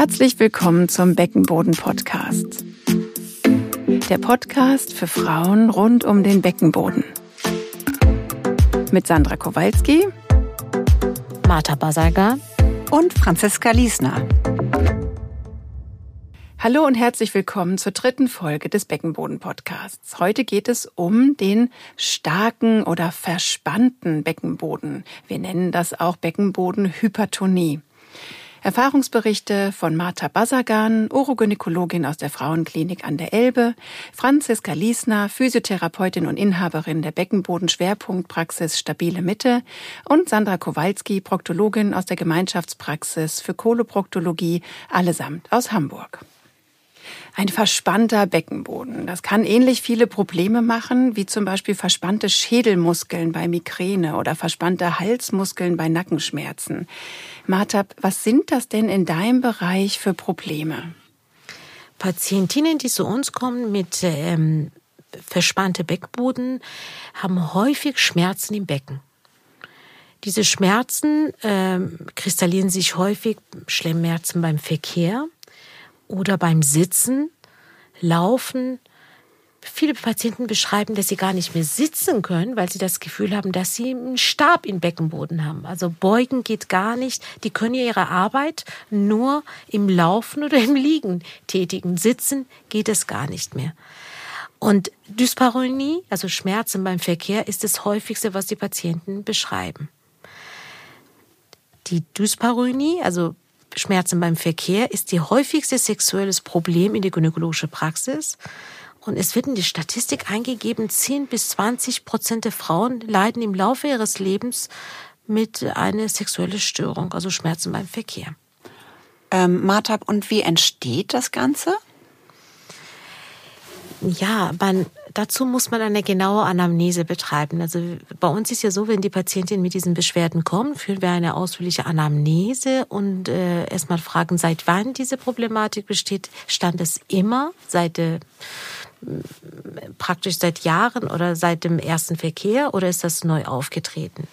Herzlich willkommen zum Beckenboden Podcast. Der Podcast für Frauen rund um den Beckenboden. Mit Sandra Kowalski, Martha Basaga und Franziska Liesner. Hallo und herzlich willkommen zur dritten Folge des Beckenboden-Podcasts. Heute geht es um den starken oder verspannten Beckenboden. Wir nennen das auch Beckenbodenhypertonie. Erfahrungsberichte von Martha Basagan, Urogynäkologin aus der Frauenklinik an der Elbe, Franziska Liesner, Physiotherapeutin und Inhaberin der Beckenboden-Schwerpunktpraxis Stabile Mitte und Sandra Kowalski, Proktologin aus der Gemeinschaftspraxis für Koloproktologie, allesamt aus Hamburg. Ein verspannter Beckenboden. Das kann ähnlich viele Probleme machen, wie zum Beispiel verspannte Schädelmuskeln bei Migräne oder verspannte Halsmuskeln bei Nackenschmerzen. Martab, was sind das denn in deinem Bereich für Probleme? Patientinnen, die zu uns kommen mit ähm, verspannte Beckenboden, haben häufig Schmerzen im Becken. Diese Schmerzen ähm, kristallieren sich häufig Schleimmerzen beim Verkehr oder beim Sitzen, Laufen. Viele Patienten beschreiben, dass sie gar nicht mehr sitzen können, weil sie das Gefühl haben, dass sie einen Stab im Beckenboden haben. Also beugen geht gar nicht. Die können ihre Arbeit nur im Laufen oder im Liegen tätigen. Sitzen geht es gar nicht mehr. Und Dyspareunie, also Schmerzen beim Verkehr, ist das häufigste, was die Patienten beschreiben. Die Dyspareunie, also Schmerzen beim Verkehr ist die häufigste sexuelles Problem in der gynäkologischen Praxis. Und es wird in die Statistik eingegeben, 10 bis 20 Prozent der Frauen leiden im Laufe ihres Lebens mit einer sexuellen Störung, also Schmerzen beim Verkehr. Ähm, Martha, und wie entsteht das Ganze? Ja, man, dazu muss man eine genaue Anamnese betreiben. Also bei uns ist ja so, wenn die Patientin mit diesen Beschwerden kommt, führen wir eine ausführliche Anamnese und äh, erstmal fragen, seit wann diese Problematik besteht. Stand es immer seit äh, praktisch seit Jahren oder seit dem ersten Verkehr oder ist das neu aufgetreten?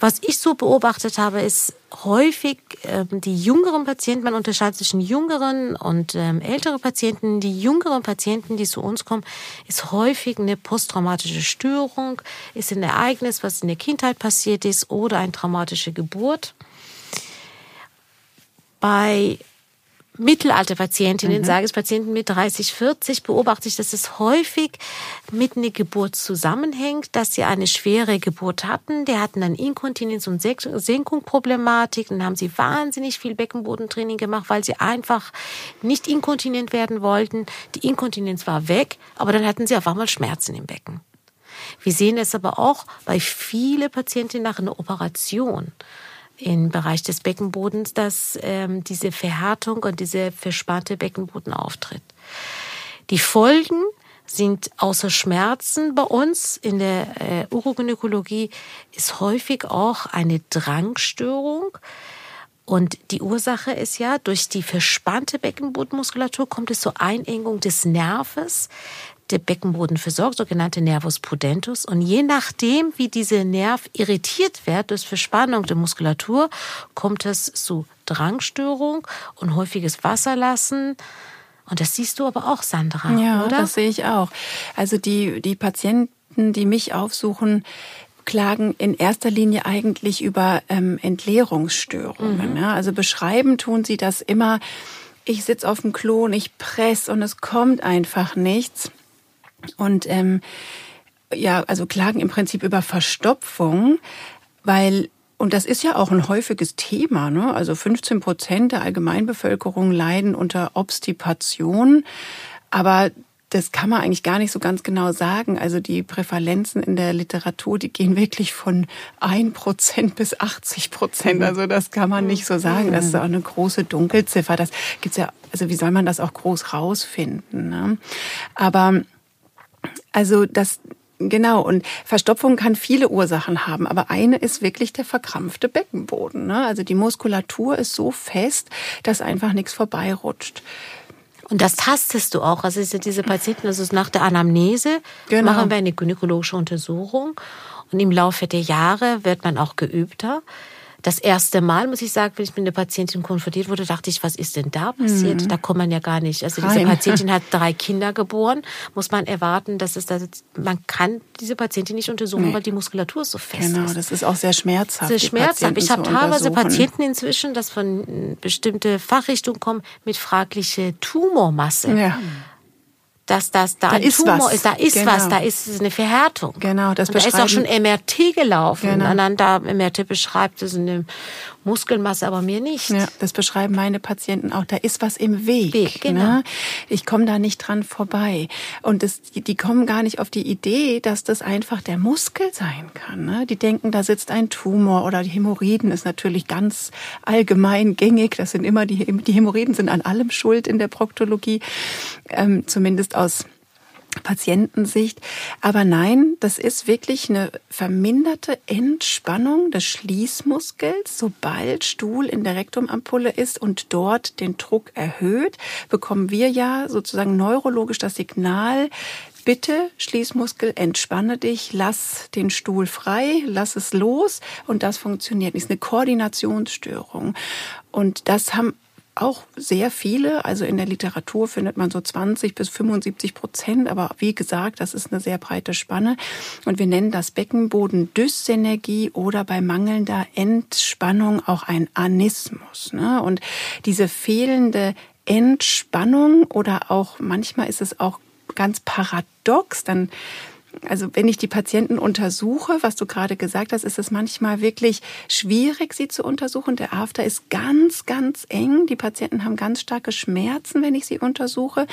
Was ich so beobachtet habe, ist häufig ähm, die jüngeren Patienten, man unterscheidet zwischen jüngeren und ähm, älteren Patienten. Die jüngeren Patienten, die zu uns kommen, ist häufig eine posttraumatische Störung, ist ein Ereignis, was in der Kindheit passiert ist oder eine traumatische Geburt. Bei Mittelalterpatientinnen, mhm. sage ich Patienten mit 30, 40, beobachte ich, dass es häufig mit einer Geburt zusammenhängt, dass sie eine schwere Geburt hatten. Die hatten dann Inkontinenz und Senkungsproblematik. Dann haben sie wahnsinnig viel Beckenbodentraining gemacht, weil sie einfach nicht inkontinent werden wollten. Die Inkontinenz war weg, aber dann hatten sie auf einmal Schmerzen im Becken. Wir sehen es aber auch bei vielen Patientinnen nach einer Operation im Bereich des Beckenbodens, dass ähm, diese Verhärtung und diese verspannte Beckenboden auftritt. Die Folgen sind außer Schmerzen bei uns in der äh, Urogynäkologie ist häufig auch eine Drangstörung. Und die Ursache ist ja, durch die verspannte Beckenbodenmuskulatur kommt es zur Einengung des Nerves, der Beckenboden versorgt, sogenannte Nervus pudentus. Und je nachdem, wie dieser Nerv irritiert wird durch Verspannung der Muskulatur, kommt es zu Drangstörung und häufiges Wasserlassen. Und das siehst du aber auch, Sandra, ja, oder? das sehe ich auch. Also die, die Patienten, die mich aufsuchen, klagen in erster Linie eigentlich über ähm, Entleerungsstörungen. Mhm. Ja? Also beschreiben tun sie das immer, ich sitze auf dem Klo und ich press und es kommt einfach nichts. Und ähm, ja, also klagen im Prinzip über Verstopfung, weil und das ist ja auch ein häufiges Thema. Ne? Also 15 Prozent der Allgemeinbevölkerung leiden unter Obstipation. Aber das kann man eigentlich gar nicht so ganz genau sagen. Also die Prävalenzen in der Literatur, die gehen wirklich von ein Prozent bis 80 Prozent. Mhm. Also das kann man nicht so sagen. Das ist auch eine große Dunkelziffer. Das gibt's ja, also wie soll man das auch groß rausfinden? Ne? Aber also das Genau, und Verstopfung kann viele Ursachen haben, aber eine ist wirklich der verkrampfte Beckenboden. Ne? Also die Muskulatur ist so fest, dass einfach nichts vorbeirutscht. Und das tastest du auch. Also diese Patienten, also nach der Anamnese genau. machen wir eine gynäkologische Untersuchung und im Laufe der Jahre wird man auch geübter. Das erste Mal, muss ich sagen, wenn ich mit einer Patientin konfrontiert wurde, dachte ich, was ist denn da passiert? Mhm. Da kommt man ja gar nicht. Also diese Rein. Patientin hat drei Kinder geboren, muss man erwarten, dass es das, man kann diese Patientin nicht untersuchen, nee. weil die Muskulatur so fest genau, ist. Genau, das ist auch sehr schmerzhaft. Sehr schmerzhaft. Ich habe teilweise Patienten inzwischen, das von bestimmte Fachrichtungen kommen, mit fragliche Tumormasse. Ja dass das da, da ein ist Tumor was. ist, da ist genau. was, da ist eine Verhärtung. Genau, das und da ist auch schon MRT gelaufen. Genau. Und dann da MRT beschreibt es eine Muskelmasse, aber mir nicht. Ja, das beschreiben meine Patienten auch. Da ist was im Weg. Weg genau. Ne? Ich komme da nicht dran vorbei. Und das, die kommen gar nicht auf die Idee, dass das einfach der Muskel sein kann. Ne? Die denken, da sitzt ein Tumor oder die Hämorrhoiden ist natürlich ganz allgemein gängig. Das sind immer die, die Hämorrhoiden sind an allem schuld in der Proktologie, ähm, zumindest aus Patientensicht. Aber nein, das ist wirklich eine verminderte Entspannung des Schließmuskels. Sobald Stuhl in der Rektumampulle ist und dort den Druck erhöht, bekommen wir ja sozusagen neurologisch das Signal, bitte Schließmuskel, entspanne dich, lass den Stuhl frei, lass es los und das funktioniert. Das ist eine Koordinationsstörung. Und das haben auch sehr viele. Also in der Literatur findet man so 20 bis 75 Prozent. Aber wie gesagt, das ist eine sehr breite Spanne. Und wir nennen das Beckenboden-Dyssynergie oder bei mangelnder Entspannung auch ein Anismus. Ne? Und diese fehlende Entspannung oder auch manchmal ist es auch ganz paradox, dann also wenn ich die Patienten untersuche, was du gerade gesagt hast, ist es manchmal wirklich schwierig, sie zu untersuchen. Der After ist ganz, ganz eng. Die Patienten haben ganz starke Schmerzen, wenn ich sie untersuche.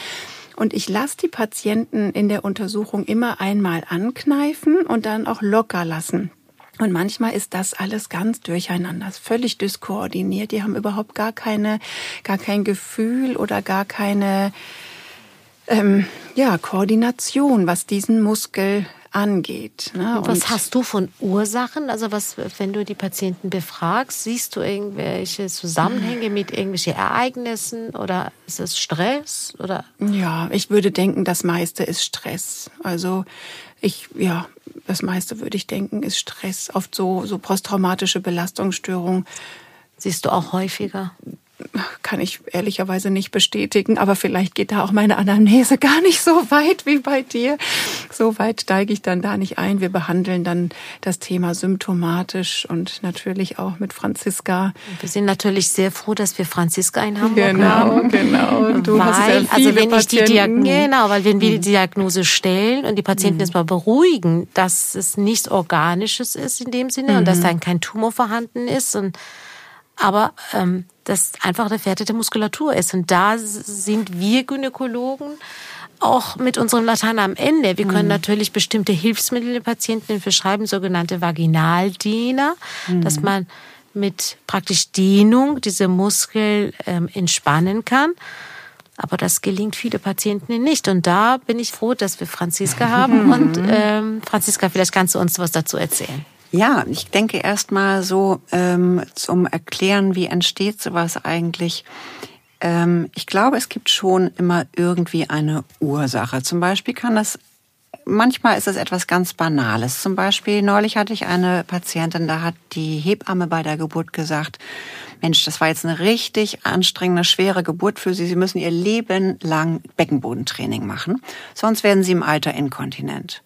Und ich lasse die Patienten in der Untersuchung immer einmal ankneifen und dann auch locker lassen. Und manchmal ist das alles ganz durcheinander, völlig dyskoordiniert. Die haben überhaupt gar keine, gar kein Gefühl oder gar keine, ähm, ja, Koordination, was diesen Muskel angeht. Ne? Und was hast du von Ursachen? Also was, wenn du die Patienten befragst, siehst du irgendwelche Zusammenhänge mit irgendwelchen Ereignissen oder ist es Stress oder? Ja, ich würde denken, das meiste ist Stress. Also ich, ja, das meiste würde ich denken ist Stress. Oft so, so posttraumatische Belastungsstörungen. Siehst du auch häufiger? Kann ich ehrlicherweise nicht bestätigen, aber vielleicht geht da auch meine Anamnese gar nicht so weit wie bei dir. So weit steige ich dann da nicht ein. Wir behandeln dann das Thema symptomatisch und natürlich auch mit Franziska. Wir sind natürlich sehr froh, dass wir Franziska in Hamburg genau, haben. Genau, genau. Du weil, hast ja also wenn ich die Diagnose, genau, weil wenn wir die mhm. Diagnose stellen und die Patienten mhm. erstmal beruhigen, dass es nichts Organisches ist in dem Sinne mhm. und dass mhm. dann kein Tumor vorhanden ist und aber ähm, das einfach eine verhärtete Muskulatur ist. Und da sind wir Gynäkologen auch mit unserem Latein am Ende. Wir können mhm. natürlich bestimmte Hilfsmittel den Patienten verschreiben, sogenannte Vaginaldiener, mhm. dass man mit praktisch Dehnung diese Muskel ähm, entspannen kann. Aber das gelingt viele Patienten nicht. Und da bin ich froh, dass wir Franziska haben. Und ähm, Franziska, vielleicht kannst du uns was dazu erzählen. Ja, ich denke erstmal so ähm, zum Erklären, wie entsteht sowas eigentlich. Ähm, ich glaube, es gibt schon immer irgendwie eine Ursache. Zum Beispiel kann das manchmal ist es etwas ganz Banales. Zum Beispiel, neulich hatte ich eine Patientin, da hat die Hebamme bei der Geburt gesagt, Mensch, das war jetzt eine richtig anstrengende, schwere Geburt für Sie. Sie müssen Ihr Leben lang Beckenbodentraining machen, sonst werden Sie im Alter inkontinent.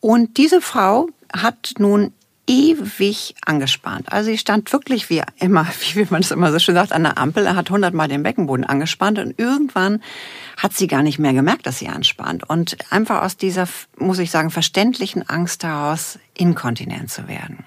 Und diese Frau hat nun ewig angespannt. Also sie stand wirklich wie immer, wie man es immer so schön sagt, an der Ampel. Er hat hundertmal den Beckenboden angespannt und irgendwann hat sie gar nicht mehr gemerkt, dass sie anspannt. Und einfach aus dieser, muss ich sagen, verständlichen Angst heraus, inkontinent zu werden.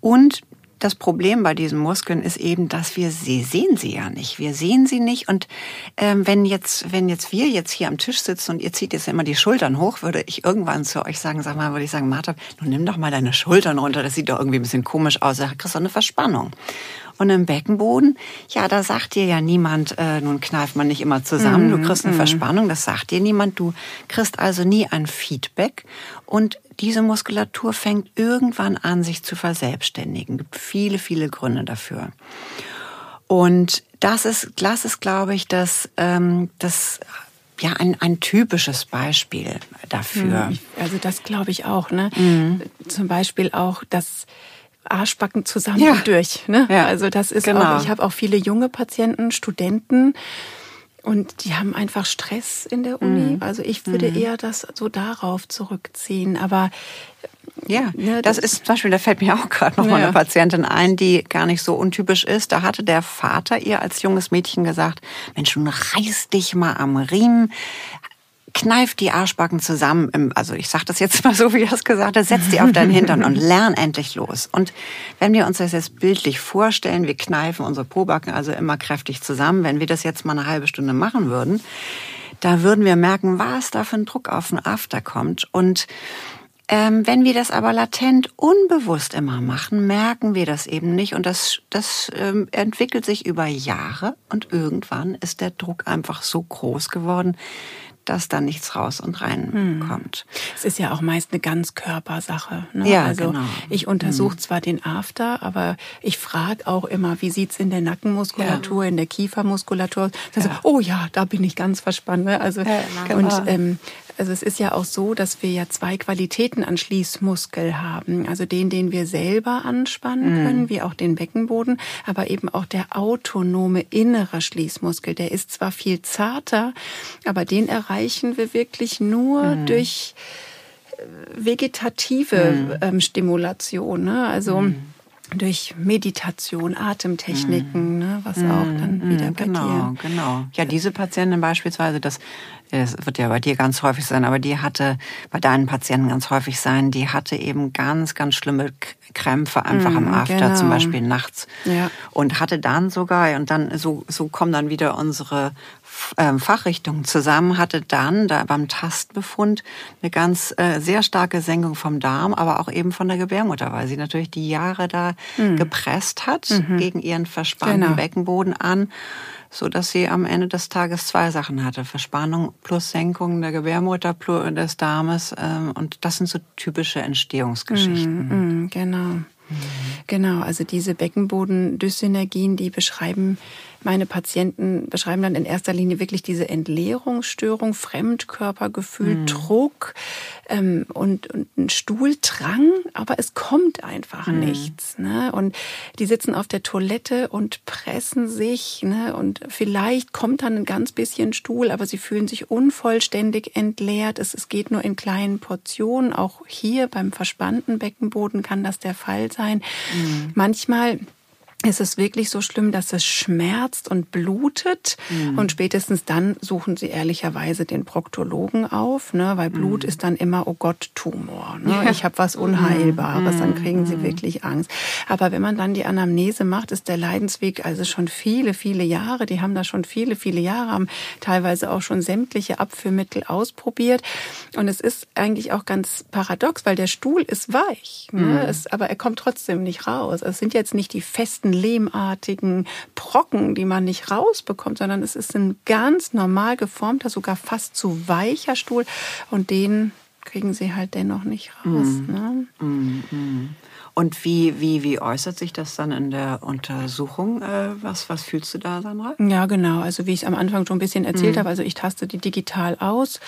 Und das Problem bei diesen Muskeln ist eben, dass wir sie sehen sie ja nicht. Wir sehen sie nicht. Und ähm, wenn jetzt, wenn jetzt wir jetzt hier am Tisch sitzen und ihr zieht jetzt immer die Schultern hoch, würde ich irgendwann zu euch sagen, sag mal, würde ich sagen, Martha, nun nimm doch mal deine Schultern runter. Das sieht doch irgendwie ein bisschen komisch aus. Da kriegst du eine Verspannung. Und im Beckenboden, ja, da sagt dir ja niemand, äh, nun kneift man nicht immer zusammen, du mhm, kriegst eine mm. Verspannung, das sagt dir niemand. Du kriegst also nie ein Feedback. Und diese Muskulatur fängt irgendwann an, sich zu verselbstständigen. Es gibt viele, viele Gründe dafür. Und das ist, das ist, glaube ich, das, ähm, das ja ein, ein typisches Beispiel dafür. Mhm. Also das glaube ich auch. Ne? Mhm. Zum Beispiel auch, dass Arschbacken zusammen ja. durch. Ne? Ja. Also das ist genau. auch, ich habe auch viele junge Patienten, Studenten, und die haben einfach Stress in der Uni. Mhm. Also ich würde mhm. eher das so darauf zurückziehen. Aber ja, ne, das, das ist zum Beispiel, da fällt mir auch gerade noch ja. mal eine Patientin ein, die gar nicht so untypisch ist. Da hatte der Vater ihr als junges Mädchen gesagt, Mensch, nun reiß dich mal am Riemen, kneif die Arschbacken zusammen, im, also ich sage das jetzt mal so, wie er es gesagt hat, setz die auf deinen Hintern und lern endlich los. Und wenn wir uns das jetzt bildlich vorstellen, wir kneifen unsere Pobacken also immer kräftig zusammen, wenn wir das jetzt mal eine halbe Stunde machen würden, da würden wir merken, was da für ein Druck auf den After kommt. Und ähm, wenn wir das aber latent unbewusst immer machen, merken wir das eben nicht. Und das, das ähm, entwickelt sich über Jahre und irgendwann ist der Druck einfach so groß geworden, dass da nichts raus und rein hm. kommt. Es ist ja auch meist eine Ganzkörpersache. Ne? Ja, also genau. ich untersuche hm. zwar den After, aber ich frage auch immer, wie sieht's in der Nackenmuskulatur, ja. in der Kiefermuskulatur? Also, ja. oh ja, da bin ich ganz verspannt. Ne? Also ja, genau. und ähm, also es ist ja auch so, dass wir ja zwei Qualitäten an Schließmuskel haben. Also den, den wir selber anspannen mhm. können, wie auch den Beckenboden, aber eben auch der autonome innere Schließmuskel. Der ist zwar viel zarter, aber den erreichen wir wirklich nur mhm. durch äh, vegetative mhm. ähm, Stimulation. Ne? Also mhm durch Meditation, Atemtechniken, mm. ne, was auch dann mm, wieder bei genau, dir. Genau, Ja, diese Patientin beispielsweise, das, das wird ja bei dir ganz häufig sein, aber die hatte bei deinen Patienten ganz häufig sein, die hatte eben ganz, ganz schlimme Krämpfe einfach mm, am After, genau. zum Beispiel nachts. Ja. Und hatte dann sogar, und dann so, so kommen dann wieder unsere ähm, Fachrichtungen zusammen, hatte dann da beim Tastbefund eine ganz äh, sehr starke Senkung vom Darm, aber auch eben von der Gebärmutter, weil sie natürlich die Jahre da mhm. gepresst hat mhm. gegen ihren verspannten genau. Beckenboden an, so dass sie am Ende des Tages zwei Sachen hatte: Verspannung plus Senkung der Gebärmutter plus des Darmes. Ähm, und das sind so typische Entstehungsgeschichten. Mhm, genau. Genau, also diese Beckenbodendyssynergien, die beschreiben meine Patienten beschreiben dann in erster Linie wirklich diese Entleerungsstörung, Fremdkörpergefühl, mhm. Druck ähm, und, und ein Stuhldrang, aber es kommt einfach mhm. nichts. Ne? Und die sitzen auf der Toilette und pressen sich ne? und vielleicht kommt dann ein ganz bisschen Stuhl, aber sie fühlen sich unvollständig entleert. Es, es geht nur in kleinen Portionen. Auch hier beim verspannten Beckenboden kann das der Fall sein. Mhm. Manchmal ist es wirklich so schlimm, dass es schmerzt und blutet. Mhm. Und spätestens dann suchen sie ehrlicherweise den Proktologen auf, ne? weil Blut mhm. ist dann immer, oh Gott, Tumor. Ne? Ja. Ich habe was Unheilbares, mhm. dann kriegen sie mhm. wirklich Angst. Aber wenn man dann die Anamnese macht, ist der Leidensweg also schon viele, viele Jahre. Die haben da schon viele, viele Jahre, haben teilweise auch schon sämtliche Abführmittel ausprobiert. Und es ist eigentlich auch ganz paradox, weil der Stuhl ist weich, ne? Mhm. es, aber er kommt trotzdem nicht raus. Es sind jetzt nicht die festen festen, lehmartigen Brocken, die man nicht rausbekommt, sondern es ist ein ganz normal geformter, sogar fast zu weicher Stuhl und den kriegen sie halt dennoch nicht raus. Mm. Ne? Mm, mm. Und wie, wie, wie äußert sich das dann in der Untersuchung? Äh, was, was fühlst du da, Sandra? Ja, genau. Also wie ich es am Anfang schon ein bisschen erzählt mhm. habe, also ich taste die digital aus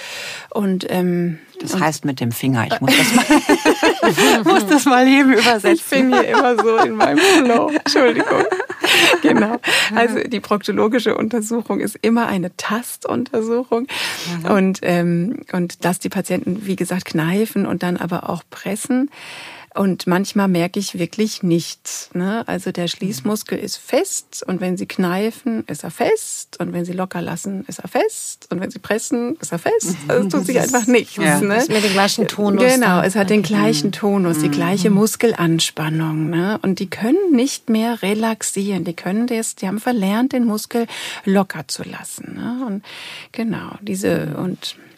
und ähm, das und heißt mit dem Finger. Ich muss das mal, muss das mal eben übersetzen. Ich bin hier immer so in meinem Flow. Entschuldigung. Genau. Also die proktologische Untersuchung ist immer eine Tastuntersuchung mhm. und ähm, und dass die Patienten wie gesagt kneifen und dann aber auch pressen. Und manchmal merke ich wirklich nichts. Ne? Also der Schließmuskel ist fest und wenn Sie kneifen, ist er fest und wenn Sie locker lassen, ist er fest und wenn Sie pressen, ist er fest. Also es tut sich einfach nichts. Ja, ne? Ist mit dem gleichen Tonus. Genau, es hat den gleichen Tonus, die gleiche mhm. Muskelanspannung. Ne? Und die können nicht mehr relaxieren. Die können das, die haben verlernt, den Muskel locker zu lassen. Ne? Und genau, diese und Mhm.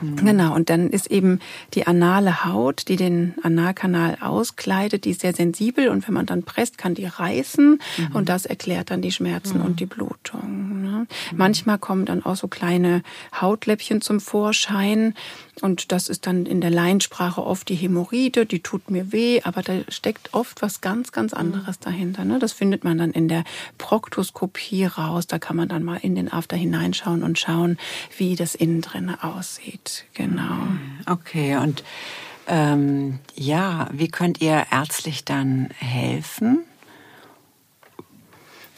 Genau, und dann ist eben die anale Haut, die den Analkanal auskleidet, die ist sehr sensibel und wenn man dann presst, kann die reißen mhm. und das erklärt dann die Schmerzen mhm. und die Blutung. Ne? Mhm. Manchmal kommen dann auch so kleine Hautläppchen zum Vorschein und das ist dann in der Laiensprache oft die Hämorrhoide, die tut mir weh, aber da steckt oft was ganz, ganz mhm. anderes dahinter. Ne? Das findet man dann in der Proktoskopie raus. Da kann man dann mal in den After hineinschauen und schauen, wie das innen drin aussieht. Genau. Okay, und Ähm, ja, wie könnt ihr ärztlich dann helfen?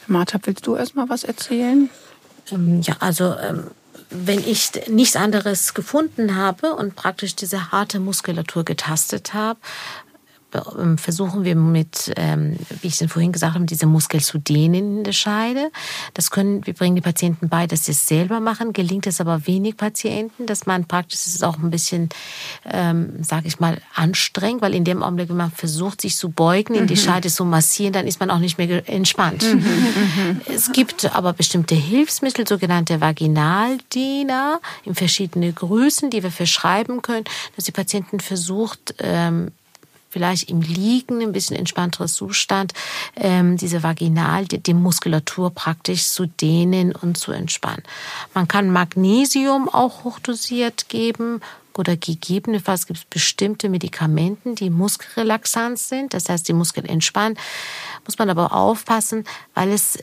Martha, willst du erst mal was erzählen? Ähm, ja, also ähm, wenn ich nichts anderes gefunden habe und praktisch diese harte Muskulatur getastet habe, versuchen wir mit, ähm, wie ich es vorhin gesagt habe, diese Muskel zu dehnen in der Scheide. Das können, wir bringen die Patienten bei, dass sie es selber machen. Gelingt es aber wenig Patienten, dass man praktisch es ist auch ein bisschen, ähm, sage ich mal, anstrengend, weil in dem Augenblick, wenn man versucht, sich zu beugen, in die mhm. Scheide zu massieren, dann ist man auch nicht mehr entspannt. Mhm, mhm, es gibt aber bestimmte Hilfsmittel, sogenannte Vaginaldehner in verschiedene Größen, die wir verschreiben können, dass die Patienten versucht, ähm, vielleicht im Liegen, ein bisschen entspannteres Zustand, ähm, diese Vaginal, die, die Muskulatur praktisch zu dehnen und zu entspannen. Man kann Magnesium auch hochdosiert geben oder gegebenenfalls gibt es bestimmte Medikamenten, die muskelrelaxant sind, das heißt, die Muskeln entspannen. Muss man aber aufpassen, weil es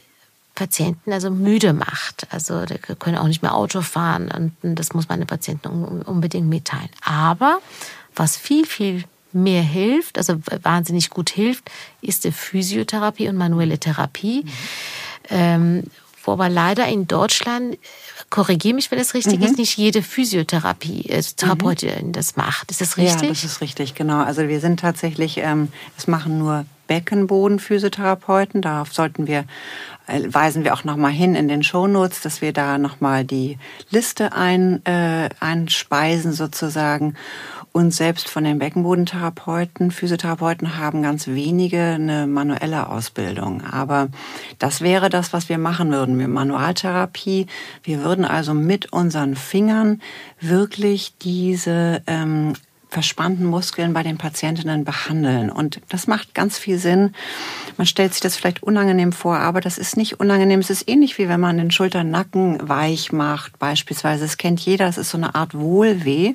Patienten also müde macht. Also die können auch nicht mehr Auto fahren und das muss man den Patienten unbedingt mitteilen. Aber was viel, viel mehr hilft, also wahnsinnig gut hilft, ist die Physiotherapie und manuelle Therapie. Mhm. Ähm, wo aber leider in Deutschland, korrigiere mich, wenn es richtig mhm. ist, nicht jede Physiotherapie, äh, Therapeutin mhm. das macht. Ist das richtig? Ja, das ist richtig, genau. Also wir sind tatsächlich, ähm, es machen nur Beckenbodenphysiotherapeuten. Darauf sollten wir äh, weisen wir auch noch mal hin in den Shownotes, dass wir da noch mal die Liste ein, äh, einspeisen sozusagen. Und selbst von den Beckenbodentherapeuten, Physiotherapeuten haben ganz wenige eine manuelle Ausbildung. Aber das wäre das, was wir machen würden. Wir Manualtherapie. Wir würden also mit unseren Fingern wirklich diese ähm, verspannten Muskeln bei den Patientinnen behandeln. Und das macht ganz viel Sinn. Man stellt sich das vielleicht unangenehm vor, aber das ist nicht unangenehm. Es ist ähnlich wie wenn man den Schulternacken weich macht, beispielsweise. Es kennt jeder, es ist so eine Art Wohlweh.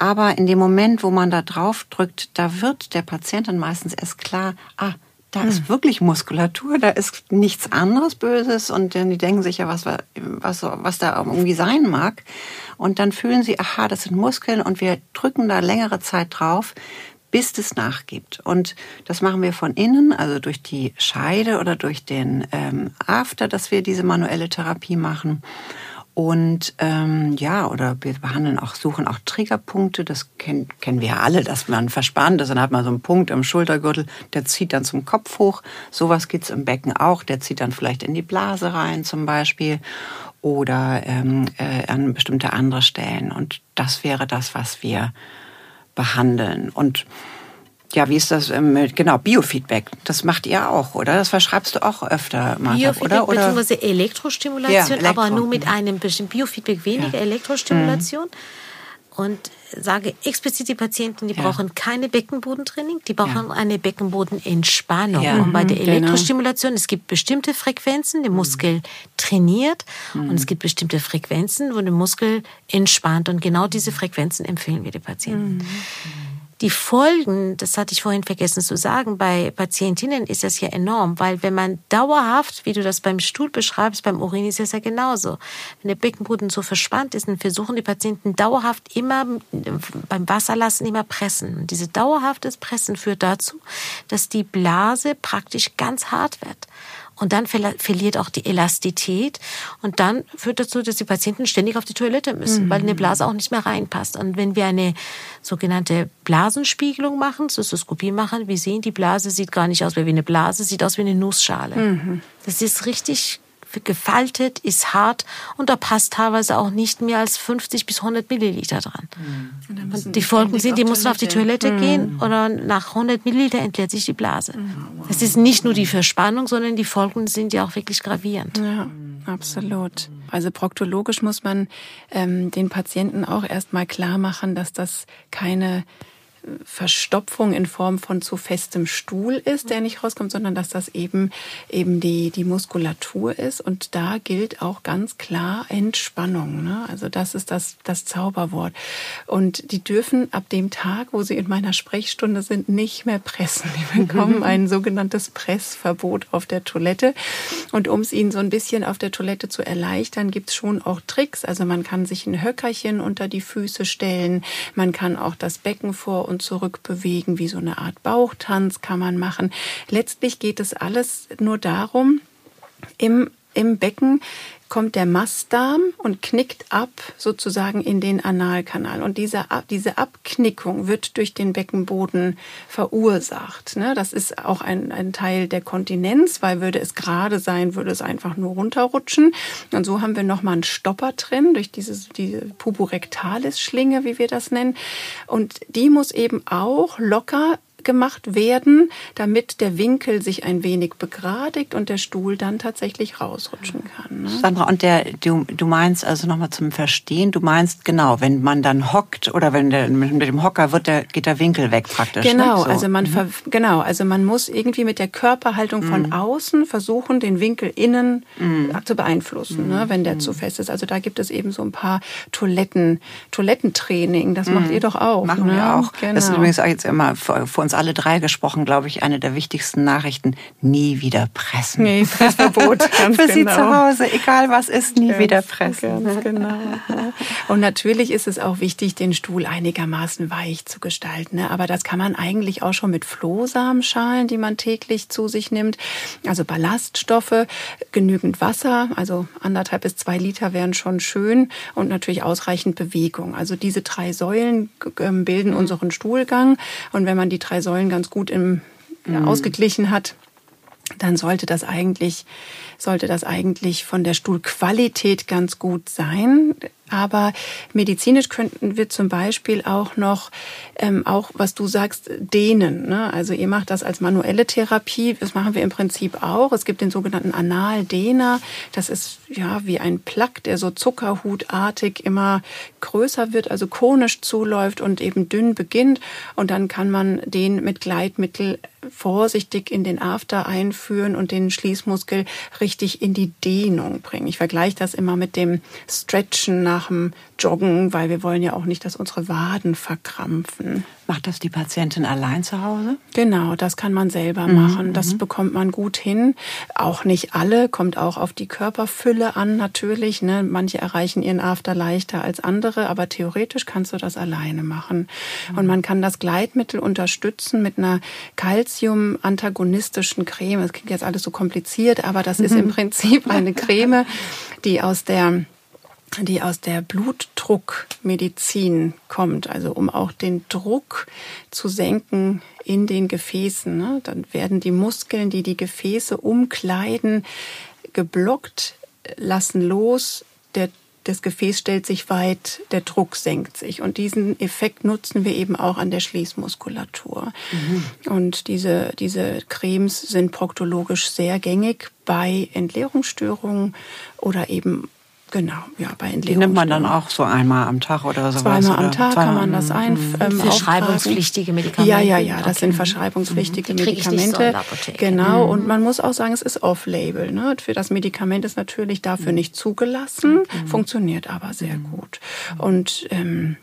Aber in dem Moment, wo man da drauf drückt, da wird der Patientin meistens erst klar, ah, da ist hm. wirklich Muskulatur, da ist nichts anderes Böses und die denken sich ja, was, was, was da irgendwie sein mag. Und dann fühlen sie, aha, das sind Muskeln und wir drücken da längere Zeit drauf, bis es nachgibt. Und das machen wir von innen, also durch die Scheide oder durch den ähm, After, dass wir diese manuelle Therapie machen. Und ähm, ja, oder wir behandeln auch, suchen auch Triggerpunkte. Das kennen, kennen wir alle, dass man verspannt ist. Dann hat man so einen Punkt im Schultergürtel, der zieht dann zum Kopf hoch. Sowas geht's im Becken auch. Der zieht dann vielleicht in die Blase rein zum Beispiel oder ähm, äh, an bestimmte andere Stellen. Und das wäre das, was wir behandeln. Und ja, wie ist das ähm, mit, genau, Biofeedback? Das macht ihr auch, oder? Das verschreibst du auch öfter, Martha, Biofeedback oder? beziehungsweise Elektrostimulation, ja, Elektro. aber nur mit einem bestimmten Biofeedback weniger ja. Elektrostimulation. Mhm. Und sage explizit die Patienten, die ja. brauchen keine Beckenbodentraining, die brauchen ja. eine Beckenbodenentspannung. Ja. Und bei der mhm, genau. Elektrostimulation, es gibt bestimmte Frequenzen, der Muskel mhm. trainiert mhm. und es gibt bestimmte Frequenzen, wo der Muskel entspannt. Und genau diese Frequenzen empfehlen wir den Patienten. Mhm. Die Folgen, das hatte ich vorhin vergessen zu sagen, bei Patientinnen ist das ja enorm, weil wenn man dauerhaft, wie du das beim Stuhl beschreibst, beim Urin ist es ja genauso. Wenn der Beckenboden so verspannt ist, dann versuchen die Patienten dauerhaft immer beim Wasserlassen immer pressen. Und diese dauerhaftes Pressen führt dazu, dass die Blase praktisch ganz hart wird. Und dann verliert auch die Elastität. Und dann führt dazu, dass die Patienten ständig auf die Toilette müssen, mhm. weil eine Blase auch nicht mehr reinpasst. Und wenn wir eine sogenannte Blasenspiegelung machen, Zystoskopie machen, wir sehen, die Blase sieht gar nicht aus wie eine Blase, sieht aus wie eine Nussschale. Mhm. Das ist richtig gefaltet, ist hart und da passt teilweise auch nicht mehr als 50 bis 100 Milliliter dran. Mhm. Und die Folgen sind, die müssen auf die Toilette mhm. gehen oder nach 100 Milliliter entleert sich die Blase. Mhm. Es ist nicht nur die Verspannung, sondern die Folgen sind ja auch wirklich gravierend. Ja, absolut. Also proktologisch muss man ähm, den Patienten auch erstmal klar machen, dass das keine Verstopfung in Form von zu festem Stuhl ist, der nicht rauskommt, sondern dass das eben eben die die Muskulatur ist und da gilt auch ganz klar Entspannung. Ne? Also das ist das das Zauberwort und die dürfen ab dem Tag, wo sie in meiner Sprechstunde sind, nicht mehr pressen. Die bekommen ein sogenanntes Pressverbot auf der Toilette und um es ihnen so ein bisschen auf der Toilette zu erleichtern, gibt's schon auch Tricks. Also man kann sich ein Höckerchen unter die Füße stellen, man kann auch das Becken vor und zurück bewegen, wie so eine Art Bauchtanz kann man machen. Letztlich geht es alles nur darum, im im Becken kommt der Mastdarm und knickt ab sozusagen in den Analkanal. Und diese, diese Abknickung wird durch den Beckenboden verursacht. Ne? Das ist auch ein, ein Teil der Kontinenz, weil würde es gerade sein, würde es einfach nur runterrutschen. Und so haben wir nochmal einen Stopper drin durch diese, diese Puborectalis-Schlinge, wie wir das nennen. Und die muss eben auch locker gemacht werden, damit der Winkel sich ein wenig begradigt und der Stuhl dann tatsächlich rausrutschen kann. Ne? Sandra, und der, du, du meinst also nochmal zum Verstehen, du meinst genau, wenn man dann hockt oder wenn der mit dem Hocker wird, der, geht der Winkel weg praktisch. Ne? Genau, ne? so. also man mhm. genau, also man muss irgendwie mit der Körperhaltung von mhm. außen versuchen, den Winkel innen mhm. zu beeinflussen, ne, wenn der zu mhm. fest ist. Also da gibt es eben so ein paar Toiletten, Toilettentraining. Das macht mhm. ihr doch auch. Machen ne? wir auch. Genau. Das ist genau. übrigens jetzt immer für, für uns uns alle drei gesprochen, glaube ich, eine der wichtigsten Nachrichten. Nie wieder pressen. Nee, Pressverbot. Für genau. Sie zu Hause, egal was ist, nie ganz, wieder pressen. Ganz genau. Und natürlich ist es auch wichtig, den Stuhl einigermaßen weich zu gestalten. Ne? Aber das kann man eigentlich auch schon mit Flohsamenschalen, die man täglich zu sich nimmt. Also Ballaststoffe, genügend Wasser, also anderthalb bis zwei Liter wären schon schön und natürlich ausreichend Bewegung. Also diese drei Säulen ähm, bilden mhm. unseren Stuhlgang. Und wenn man die drei Säulen ganz gut im, mhm. ausgeglichen hat, dann sollte das eigentlich, sollte das eigentlich von der Stuhlqualität ganz gut sein. Aber medizinisch könnten wir zum Beispiel auch noch, ähm, auch was du sagst, dehnen. Ne? Also ihr macht das als manuelle Therapie. Das machen wir im Prinzip auch. Es gibt den sogenannten Analdehner. Das ist ja wie ein Plack, der so zuckerhutartig immer größer wird, also konisch zuläuft und eben dünn beginnt. Und dann kann man den mit Gleitmittel vorsichtig in den After einführen und den Schließmuskel richtig in die Dehnung bringen. Ich vergleiche das immer mit dem Stretchen nach dem Joggen, weil wir wollen ja auch nicht, dass unsere Waden verkrampfen. Macht das die Patientin allein zu Hause? Genau, das kann man selber mhm. machen. Das mhm. bekommt man gut hin. Auch nicht alle, kommt auch auf die Körperfülle an natürlich. Ne? Manche erreichen ihren After leichter als andere, aber theoretisch kannst du das alleine machen. Mhm. Und man kann das Gleitmittel unterstützen mit einer Calcium-antagonistischen Creme. Das klingt jetzt alles so kompliziert, aber das ist im Prinzip eine Creme, die aus der die aus der Blutdruckmedizin kommt, also um auch den Druck zu senken in den Gefäßen. Ne? Dann werden die Muskeln, die die Gefäße umkleiden, geblockt, lassen los, der, das Gefäß stellt sich weit, der Druck senkt sich. Und diesen Effekt nutzen wir eben auch an der Schließmuskulatur. Mhm. Und diese, diese Cremes sind proktologisch sehr gängig bei Entleerungsstörungen oder eben Genau, ja, bei Die nimmt man dann auch so einmal am Tag oder so. Zweimal am Tag kann man das ein. Mhm. Ähm, verschreibungspflichtige Medikamente. Ja, ja, ja, das okay. sind verschreibungspflichtige Die Medikamente. So genau, mhm. und man muss auch sagen, es ist off-label. Ne? Für das Medikament ist natürlich dafür mhm. nicht zugelassen, mhm. funktioniert aber sehr mhm. gut. Und ähm,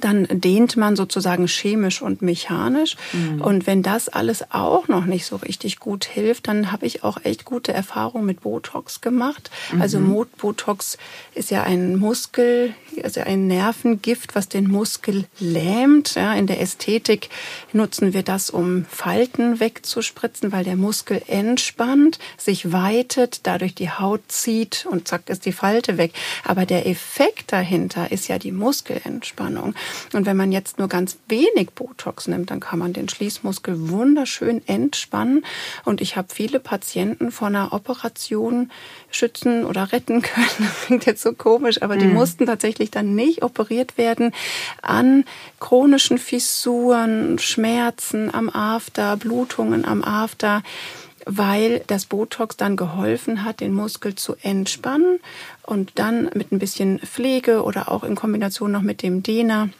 dann dehnt man sozusagen chemisch und mechanisch. Mhm. Und wenn das alles auch noch nicht so richtig gut hilft, dann habe ich auch echt gute Erfahrungen mit Botox gemacht. Mhm. Also Botox ist ja ein Muskel, also ein Nervengift, was den Muskel lähmt. Ja, in der Ästhetik nutzen wir das, um Falten wegzuspritzen, weil der Muskel entspannt, sich weitet, dadurch die Haut zieht und zack ist die Falte weg. Aber der Effekt dahinter ist ja die Muskelentspannung. Und wenn man jetzt nur ganz wenig Botox nimmt, dann kann man den Schließmuskel wunderschön entspannen. Und ich habe viele Patienten von einer Operation schützen oder retten können. Das klingt jetzt so komisch, aber die mhm. mussten tatsächlich dann nicht operiert werden an chronischen Fissuren, Schmerzen am After, Blutungen am After weil das Botox dann geholfen hat, den Muskel zu entspannen und dann mit ein bisschen Pflege oder auch in Kombination noch mit dem Dehner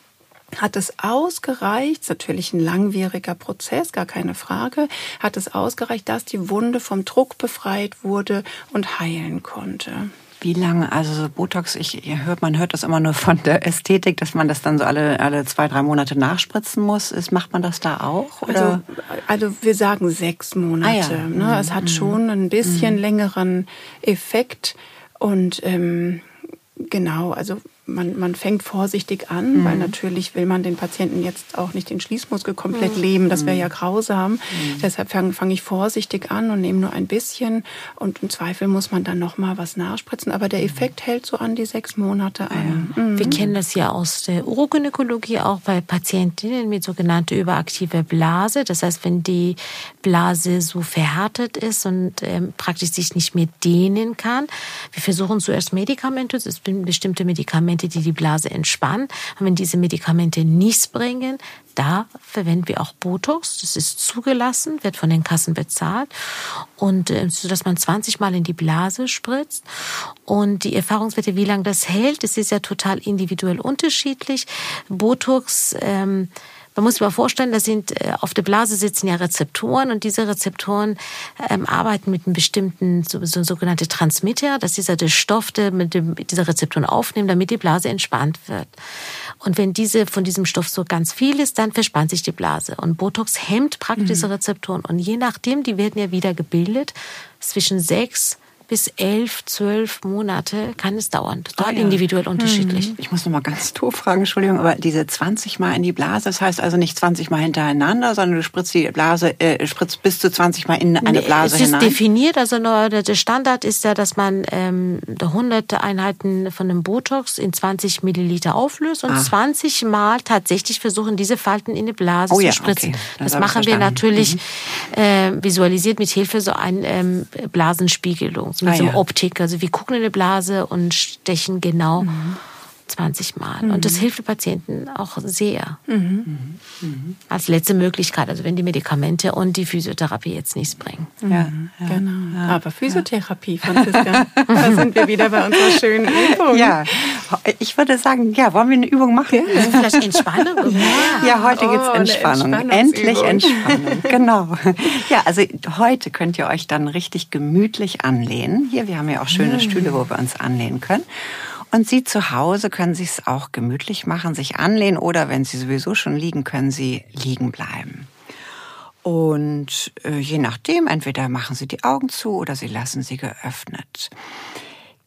hat es ausgereicht, ist natürlich ein langwieriger Prozess, gar keine Frage, hat es ausgereicht, dass die Wunde vom Druck befreit wurde und heilen konnte. Wie lange, also so Botox, ich hört, man hört das immer nur von der Ästhetik, dass man das dann so alle, alle zwei, drei Monate nachspritzen muss. Ist, macht man das da auch? Oder? Also, also wir sagen sechs Monate. Ah, ja. ne? Es hat mhm. schon ein bisschen mhm. längeren Effekt und ähm, genau, also man, man fängt vorsichtig an, mhm. weil natürlich will man den Patienten jetzt auch nicht den Schließmuskel komplett mhm. leben. Das wäre ja grausam. Mhm. Deshalb fange fang ich vorsichtig an und nehme nur ein bisschen. Und im Zweifel muss man dann noch mal was nachspritzen. Aber der Effekt hält so an die sechs Monate an. Ja. Mhm. Wir kennen das ja aus der Urogynäkologie auch bei Patientinnen mit sogenannter überaktiver Blase. Das heißt, wenn die Blase so verhärtet ist und ähm, praktisch sich nicht mehr dehnen kann. Wir versuchen zuerst Medikamente, es sind bestimmte Medikamente, die die Blase entspannen. Und wenn diese Medikamente nichts bringen, da verwenden wir auch Botox. Das ist zugelassen, wird von den Kassen bezahlt. Und äh, so dass man 20 Mal in die Blase spritzt. Und die Erfahrungswerte, wie lange das hält, das ist ja total individuell unterschiedlich. Botox ähm, man muss sich mal vorstellen, da sind äh, auf der Blase sitzen ja Rezeptoren und diese Rezeptoren ähm, arbeiten mit einem bestimmten so, so sogenannte Transmitter. Das ist ja der Stoff, der mit dem, dieser Rezeptoren aufnimmt, damit die Blase entspannt wird. Und wenn diese von diesem Stoff so ganz viel ist, dann verspannt sich die Blase. Und Botox hemmt praktisch mhm. diese Rezeptoren. Und je nachdem, die werden ja wieder gebildet, zwischen sechs bis elf, zwölf Monate kann es dauern. Total oh, ja. individuell unterschiedlich. Mhm. Ich muss noch mal ganz doof fragen, Entschuldigung, aber diese 20 Mal in die Blase, das heißt also nicht 20 Mal hintereinander, sondern du spritzt die Blase, äh, spritzt bis zu 20 Mal in eine Blase hinein? Es ist definiert, also der Standard ist ja, dass man ähm, 100 Einheiten von einem Botox in 20 Milliliter auflöst und ah. 20 Mal tatsächlich versuchen, diese Falten in die Blase oh, zu spritzen. Okay. Das, das machen wir natürlich mhm. äh, visualisiert mit Hilfe so einer ähm, Blasenspiegelung mit ah, so einer ja. Optik. Also wir gucken in eine Blase und stechen genau. Mhm. 20 Mal. Mhm. Und das hilft den Patienten auch sehr. Mhm. Mhm. Als letzte Möglichkeit, also wenn die Medikamente und die Physiotherapie jetzt nichts bringen. Ja, ja genau. Ja. Aber Physiotherapie, Franziska, da sind wir wieder bei unserer schönen Übung. Ja, ich würde sagen, ja, wollen wir eine Übung machen? Ja. Also vielleicht Entspannung? Ja, ja heute gibt es oh, Entspannung. Endlich Entspannung, genau. Ja, also heute könnt ihr euch dann richtig gemütlich anlehnen. Hier, wir haben ja auch schöne Stühle, wo wir uns anlehnen können. Und Sie zu Hause können sich es auch gemütlich machen, sich anlehnen oder wenn Sie sowieso schon liegen, können Sie liegen bleiben. Und äh, je nachdem, entweder machen Sie die Augen zu oder Sie lassen sie geöffnet.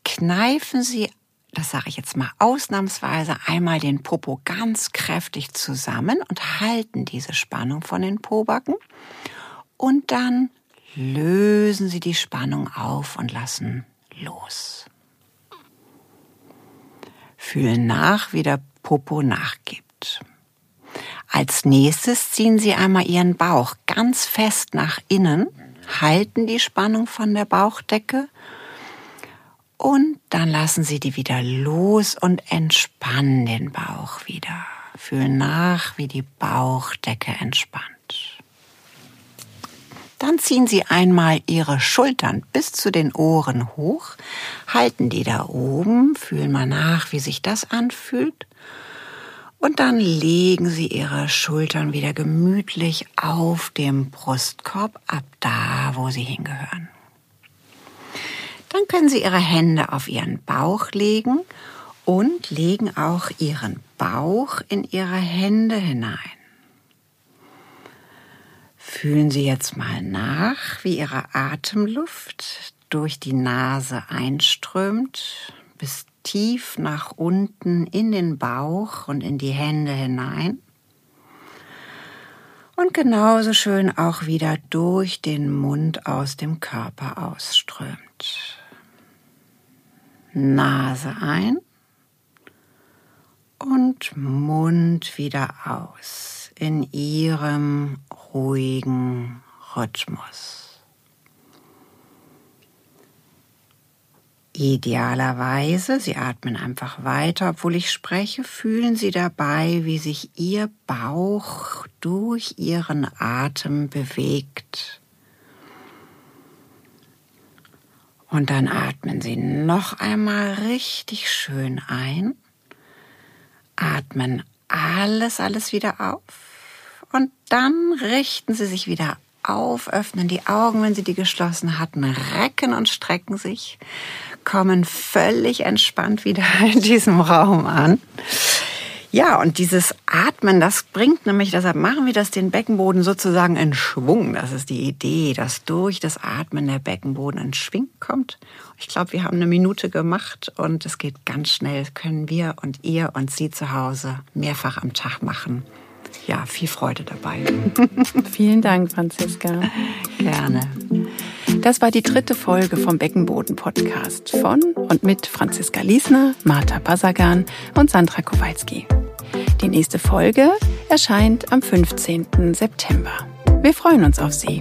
Kneifen Sie, das sage ich jetzt mal ausnahmsweise, einmal den Popo ganz kräftig zusammen und halten diese Spannung von den Pobacken. Und dann lösen Sie die Spannung auf und lassen los fühlen nach, wie der Popo nachgibt. Als nächstes ziehen Sie einmal Ihren Bauch ganz fest nach innen, halten die Spannung von der Bauchdecke und dann lassen Sie die wieder los und entspannen den Bauch wieder. Fühlen nach, wie die Bauchdecke entspannt. Dann ziehen Sie einmal Ihre Schultern bis zu den Ohren hoch, halten die da oben, fühlen mal nach, wie sich das anfühlt. Und dann legen Sie Ihre Schultern wieder gemütlich auf dem Brustkorb ab da, wo sie hingehören. Dann können Sie Ihre Hände auf Ihren Bauch legen und legen auch Ihren Bauch in Ihre Hände hinein. Fühlen Sie jetzt mal nach, wie Ihre Atemluft durch die Nase einströmt, bis tief nach unten in den Bauch und in die Hände hinein. Und genauso schön auch wieder durch den Mund aus dem Körper ausströmt. Nase ein und Mund wieder aus in ihrem ruhigen Rhythmus. Idealerweise, Sie atmen einfach weiter, obwohl ich spreche, fühlen Sie dabei, wie sich Ihr Bauch durch Ihren Atem bewegt. Und dann atmen Sie noch einmal richtig schön ein, atmen alles, alles wieder auf und dann richten Sie sich wieder auf, öffnen die Augen, wenn Sie die geschlossen hatten, recken und strecken sich, kommen völlig entspannt wieder in diesem Raum an. Ja, und dieses Atmen, das bringt nämlich, deshalb machen wir das, den Beckenboden sozusagen in Schwung. Das ist die Idee, dass durch das Atmen der Beckenboden in Schwing kommt. Ich glaube, wir haben eine Minute gemacht und es geht ganz schnell. Können wir und ihr und Sie zu Hause mehrfach am Tag machen. Ja, viel Freude dabei. Vielen Dank, Franziska. Gerne. Das war die dritte Folge vom Beckenboden-Podcast von und mit Franziska Liesner, Marta Basagan und Sandra Kowalski. Die nächste Folge erscheint am 15. September. Wir freuen uns auf Sie.